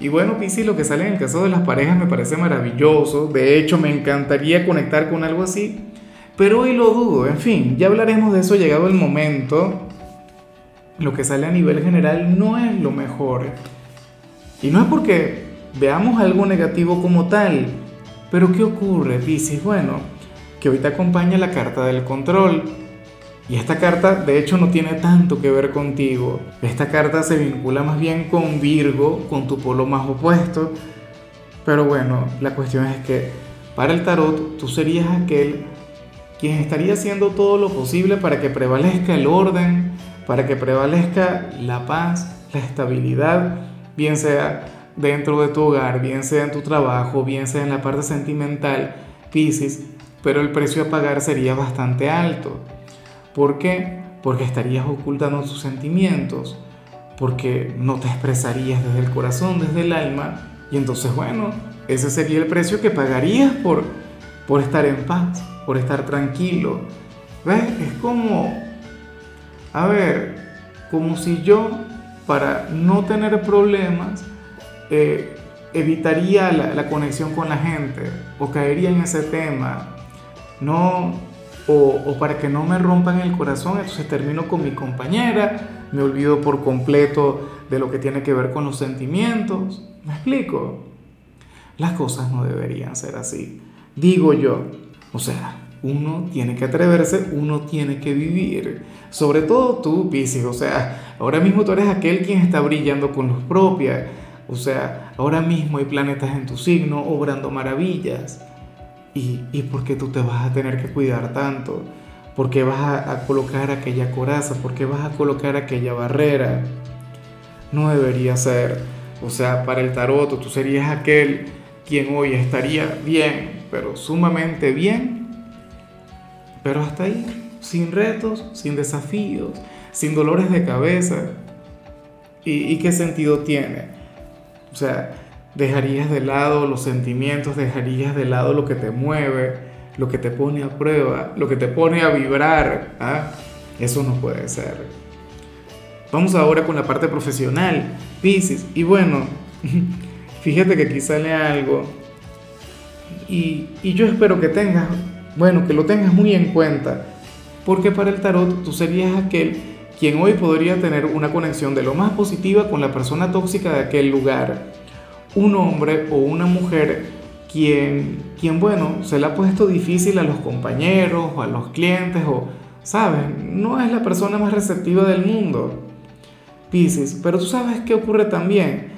Y bueno, Piscis, lo que sale en el caso de las parejas me parece maravilloso. De hecho, me encantaría conectar con algo así. Pero hoy lo dudo. En fin, ya hablaremos de eso llegado el momento. Lo que sale a nivel general no es lo mejor. Y no es porque veamos algo negativo como tal. Pero ¿qué ocurre, Piscis? Bueno, que hoy te acompaña la carta del control. Y esta carta de hecho no tiene tanto que ver contigo. Esta carta se vincula más bien con Virgo, con tu polo más opuesto. Pero bueno, la cuestión es que para el tarot tú serías aquel quien estaría haciendo todo lo posible para que prevalezca el orden, para que prevalezca la paz, la estabilidad, bien sea dentro de tu hogar, bien sea en tu trabajo, bien sea en la parte sentimental, Pisces, pero el precio a pagar sería bastante alto. ¿Por qué? Porque estarías ocultando tus sentimientos, porque no te expresarías desde el corazón, desde el alma, y entonces, bueno, ese sería el precio que pagarías por, por estar en paz, por estar tranquilo. ¿Ves? Es como, a ver, como si yo, para no tener problemas, eh, evitaría la, la conexión con la gente o caería en ese tema. No, o, para que no me rompan el corazón, entonces termino con mi compañera, me olvido por completo de lo que tiene que ver con los sentimientos. ¿Me explico? Las cosas no deberían ser así. Digo yo, o sea, uno tiene que atreverse, uno tiene que vivir. Sobre todo tú, Pisces, o sea, ahora mismo tú eres aquel quien está brillando con luz propia. O sea, ahora mismo hay planetas en tu signo obrando maravillas. ¿Y, por qué tú te vas a tener que cuidar tanto? ¿Por qué vas a, colocar aquella coraza? ¿Por qué vas a colocar aquella barrera? No debería ser. O sea, para el tarot tú serías aquel quien hoy estaría bien, pero sumamente bien, pero hasta ahí, sin retos, sin desafíos, sin dolores de cabeza. ¿Y, y qué sentido tiene? O sea, dejarías de lado los sentimientos, dejarías de lado lo que te mueve, lo que te pone a prueba, lo que te pone a vibrar. ¿ah? Eso no puede ser. Vamos ahora con la parte profesional, Pisces. Y bueno, fíjate que aquí sale algo. Y, y yo espero que tengas, bueno, que lo tengas muy en cuenta. Porque para el tarot tú serías aquel quien hoy podría tener una conexión de lo más positiva con la persona tóxica de aquel lugar un hombre o una mujer quien, quien, bueno, se le ha puesto difícil a los compañeros o a los clientes o, ¿sabes? No es la persona más receptiva del mundo, Pisces. Pero tú sabes qué ocurre también,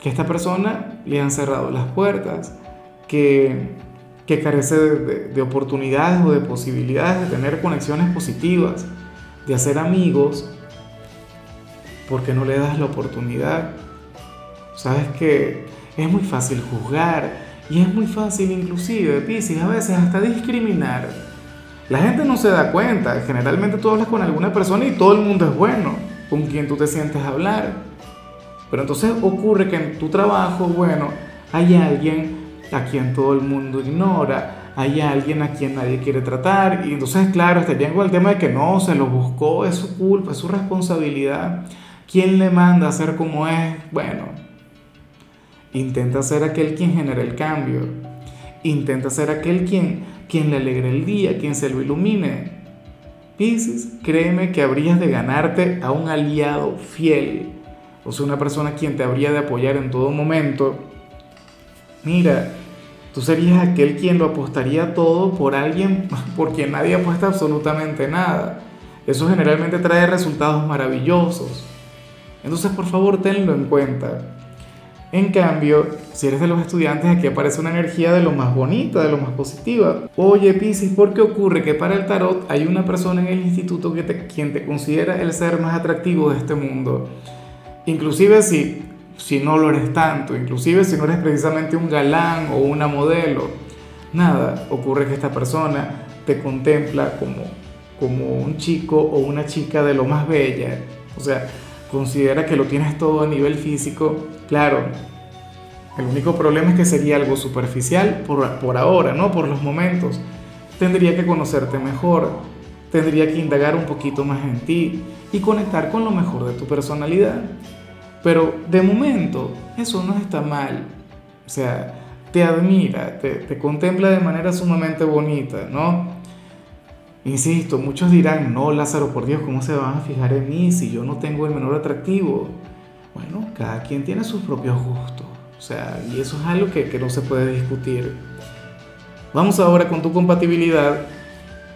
que a esta persona le han cerrado las puertas, que, que carece de, de oportunidades o de posibilidades de tener conexiones positivas, de hacer amigos, porque no le das la oportunidad Sabes que es muy fácil juzgar y es muy fácil inclusive, Pisces, a veces hasta discriminar. La gente no se da cuenta, generalmente tú hablas con alguna persona y todo el mundo es bueno con quien tú te sientes a hablar. Pero entonces ocurre que en tu trabajo, bueno, hay alguien a quien todo el mundo ignora, hay alguien a quien nadie quiere tratar y entonces claro, estarían con el tema de que no, se lo buscó, es su culpa, es su responsabilidad. ¿Quién le manda a ser como es? Bueno, Intenta ser aquel quien genera el cambio. Intenta ser aquel quien, quien le alegre el día, quien se lo ilumine. Pisces, créeme que habrías de ganarte a un aliado fiel, o sea, una persona quien te habría de apoyar en todo momento. Mira, tú serías aquel quien lo apostaría todo por alguien por quien nadie apuesta absolutamente nada. Eso generalmente trae resultados maravillosos. Entonces, por favor, tenlo en cuenta. En cambio, si eres de los estudiantes, aquí aparece una energía de lo más bonita, de lo más positiva. Oye, Piscis, ¿por qué ocurre que para el tarot hay una persona en el instituto que te, quien te considera el ser más atractivo de este mundo? Inclusive si, si no lo eres tanto, inclusive si no eres precisamente un galán o una modelo. Nada, ocurre que esta persona te contempla como, como un chico o una chica de lo más bella. O sea, considera que lo tienes todo a nivel físico. Claro, el único problema es que sería algo superficial por, por ahora, ¿no? Por los momentos. Tendría que conocerte mejor, tendría que indagar un poquito más en ti y conectar con lo mejor de tu personalidad. Pero de momento, eso no está mal. O sea, te admira, te, contempla de manera sumamente bonita, ¿no? Insisto, muchos dirán, no, Lázaro, por Dios, ¿cómo se van a fijar en mí si yo no tengo el menor atractivo? Bueno, cada quien tiene sus propios gustos, o sea, y eso es algo que, que no se puede discutir. Vamos ahora con tu compatibilidad,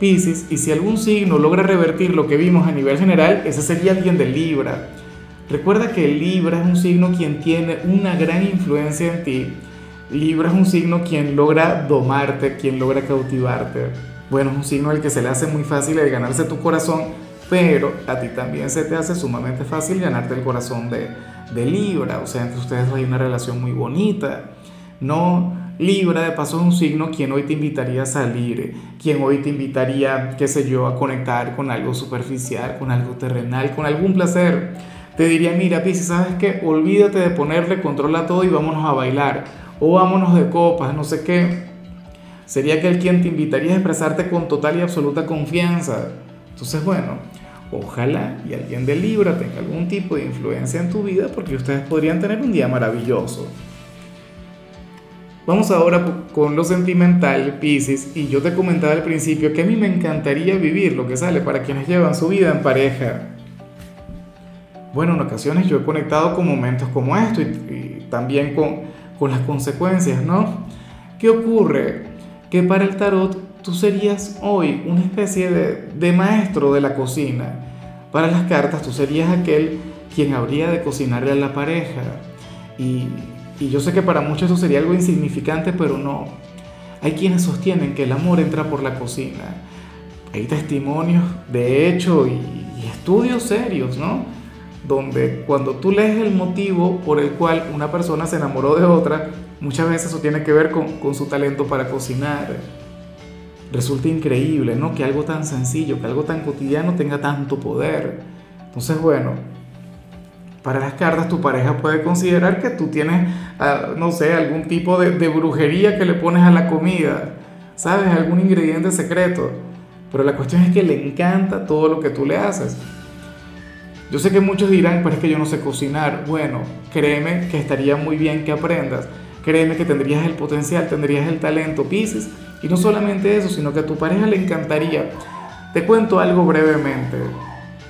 Pisces, y si algún signo logra revertir lo que vimos a nivel general, ese sería alguien de Libra. Recuerda que Libra es un signo quien tiene una gran influencia en ti Libra es un signo quien logra domarte, quien logra cautivarte. Bueno, es un signo al que se le hace muy fácil el ganarse tu corazón, pero a ti también se te hace sumamente fácil ganarte el corazón de, de Libra. O sea, entre ustedes hay una relación muy bonita. No, Libra de paso es un signo quien hoy te invitaría a salir, quien hoy te invitaría, qué sé yo, a conectar con algo superficial, con algo terrenal, con algún placer. Te diría, mira, Pisces, ¿sabes qué? Olvídate de ponerle control a todo y vámonos a bailar o vámonos de copas, no sé qué, sería aquel quien te invitaría a expresarte con total y absoluta confianza. Entonces, bueno, ojalá y alguien de Libra tenga algún tipo de influencia en tu vida porque ustedes podrían tener un día maravilloso. Vamos ahora con lo sentimental, Pisces, y yo te comentaba al principio que a mí me encantaría vivir lo que sale para quienes llevan su vida en pareja. Bueno, en ocasiones yo he conectado con momentos como esto y también con con las consecuencias, ¿no? ¿Qué ocurre? Que para el tarot tú serías hoy una especie de, maestro de la cocina. Para las cartas tú serías aquel quien habría de cocinarle a la pareja. Y, y yo sé que para muchos eso sería algo insignificante, pero no. Hay quienes sostienen que el amor entra por la cocina. Hay testimonios de hecho y, y estudios serios, ¿no? Donde cuando tú lees el motivo por el cual una persona se enamoró de otra, muchas veces eso tiene que ver con, su talento para cocinar. Resulta increíble, ¿no? Que algo tan sencillo, que algo tan cotidiano tenga tanto poder. Entonces, bueno, para las cartas tu pareja puede considerar que tú tienes, ah, no sé, algún tipo de, de brujería que le pones a la comida, ¿sabes? Algún ingrediente secreto. Pero la cuestión es que le encanta todo lo que tú le haces. Yo sé que muchos dirán, pero es que yo no sé cocinar. Bueno, créeme que estaría muy bien que aprendas. Créeme que tendrías el potencial, tendrías el talento, Pisces. Y no solamente eso, sino que a tu pareja le encantaría. Te cuento algo brevemente.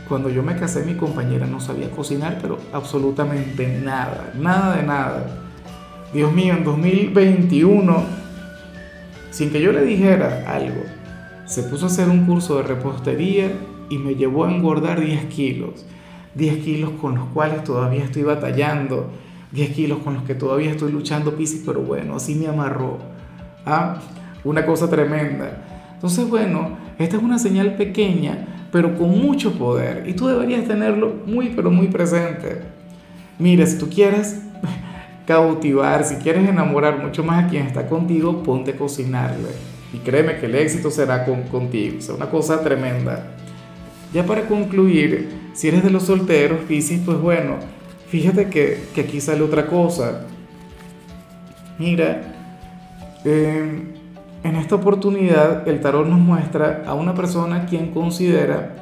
Cuando yo me casé, mi compañera no sabía cocinar, pero absolutamente nada, nada de nada. Dios mío, en 2021, sin que yo le dijera algo, se puso a hacer un curso de repostería y me llevó a engordar 10 kilos. 10 kilos con los cuales todavía estoy batallando, 10 kilos con los que todavía estoy luchando, Piscis, pero bueno, así me amarró. ¿Ah? Una cosa tremenda. Entonces, bueno, esta es una señal pequeña, pero con mucho poder, y tú deberías tenerlo muy, pero muy presente. Mira, si tú quieres cautivar, si quieres enamorar mucho más a quien está contigo, ponte a cocinarle. Y créeme que el éxito será con, contigo. Es una cosa tremenda. Ya para concluir, si eres de los solteros, Piscis, pues bueno, fíjate que, aquí sale otra cosa. Mira, em, en esta oportunidad el tarot nos muestra a una persona quien considera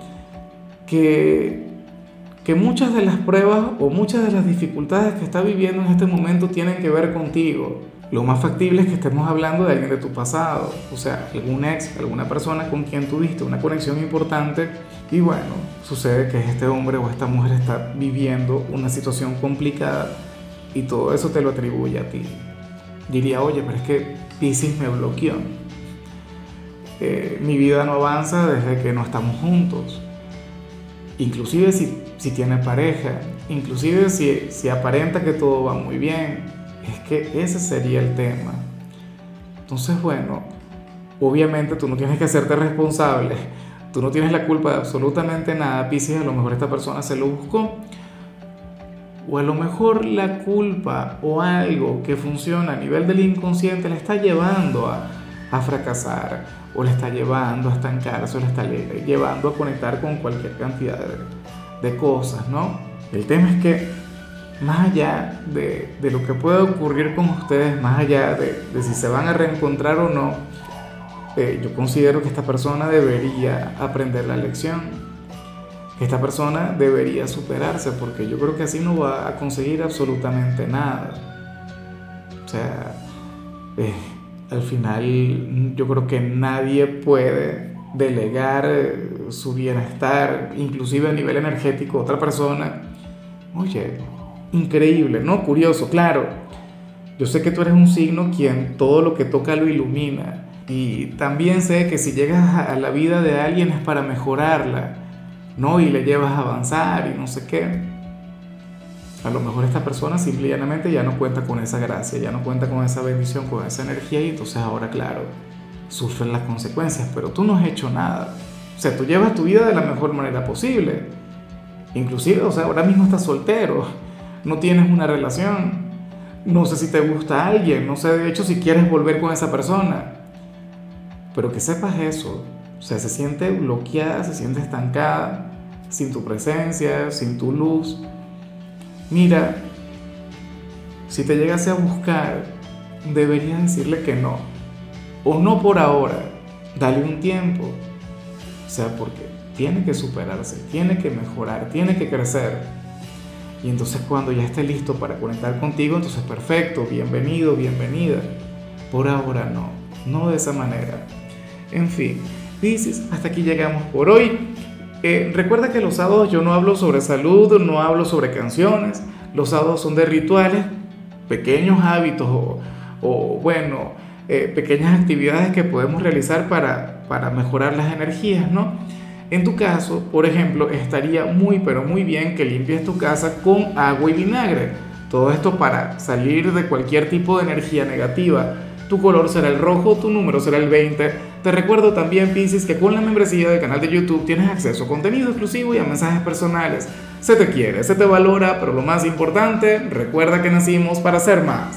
que, que muchas de las pruebas o muchas de las dificultades que está viviendo en este momento tienen que ver contigo lo más factible es que estemos hablando de alguien de tu pasado, o sea, algún ex, alguna persona con quien tuviste una conexión importante y bueno, sucede que este hombre o esta mujer está viviendo una situación complicada y todo eso te lo atribuye a ti. Diría, oye, pero es que Pisces me bloqueó. Eh, mi vida no avanza desde que no estamos juntos. Inclusive si, si tiene pareja, inclusive si, si aparenta que todo va muy bien, es que ese sería el tema. Entonces, bueno, obviamente tú no tienes que hacerte responsable, tú no tienes la culpa de absolutamente nada, Pisces, a lo mejor esta persona se lo buscó, o a lo mejor la culpa o algo que funciona a nivel del inconsciente le está llevando a, a fracasar, o le está llevando a estancarse, o le está llevando a conectar con cualquier cantidad de, de cosas, ¿no? El tema es que más allá de, de, lo que pueda ocurrir con ustedes, más allá de, de si se van a reencontrar o no, eh, yo considero que esta persona debería aprender la lección, que esta persona debería superarse, porque yo creo que así no va a conseguir absolutamente nada. O sea, eh, al final yo creo que nadie puede delegar eh, su bienestar, inclusive a nivel energético, a otra persona. Oye, increíble, ¿no? Curioso, claro. Yo sé que tú eres un signo quien todo lo que toca lo ilumina. Y también sé que si llegas a la vida de alguien es para mejorarla, ¿no? Y le llevas a avanzar y no sé qué. A lo mejor esta persona simplemente ya no cuenta con esa gracia, ya no cuenta con esa bendición, con esa energía y entonces ahora, claro, sufren las consecuencias, pero tú no has hecho nada. O sea, tú llevas tu vida de la mejor manera posible. Inclusive, o sea, ahora mismo estás soltero, no tienes una relación, no sé si te gusta alguien, no sé de hecho si quieres volver con esa persona. Pero que sepas eso, o sea, se siente bloqueada, se siente estancada, sin tu presencia, sin tu luz. Mira, si te llegase a buscar, deberías decirle que no. O no por ahora, dale un tiempo. O sea, porque tiene que superarse, tiene que mejorar, tiene que crecer. Y entonces cuando ya esté listo para conectar contigo, entonces perfecto, bienvenido, bienvenida. Por ahora no, no de esa manera. En fin, dices, hasta aquí llegamos por hoy. Eh, recuerda que los sábados yo no hablo sobre salud, no hablo sobre canciones. Los sábados son de rituales, pequeños hábitos o, bueno, eh, pequeñas actividades que podemos realizar para, para mejorar las energías, ¿no? En tu caso, por ejemplo, estaría muy pero muy bien que limpies tu casa con agua y vinagre. Todo esto para salir de cualquier tipo de energía negativa. Tu color será el rojo, tu número será el 20. Te recuerdo también, Pisces, que con la membresía del canal de YouTube tienes acceso a contenido exclusivo y a mensajes personales. Se te quiere, se te valora, pero lo más importante, recuerda que nacimos para ser más.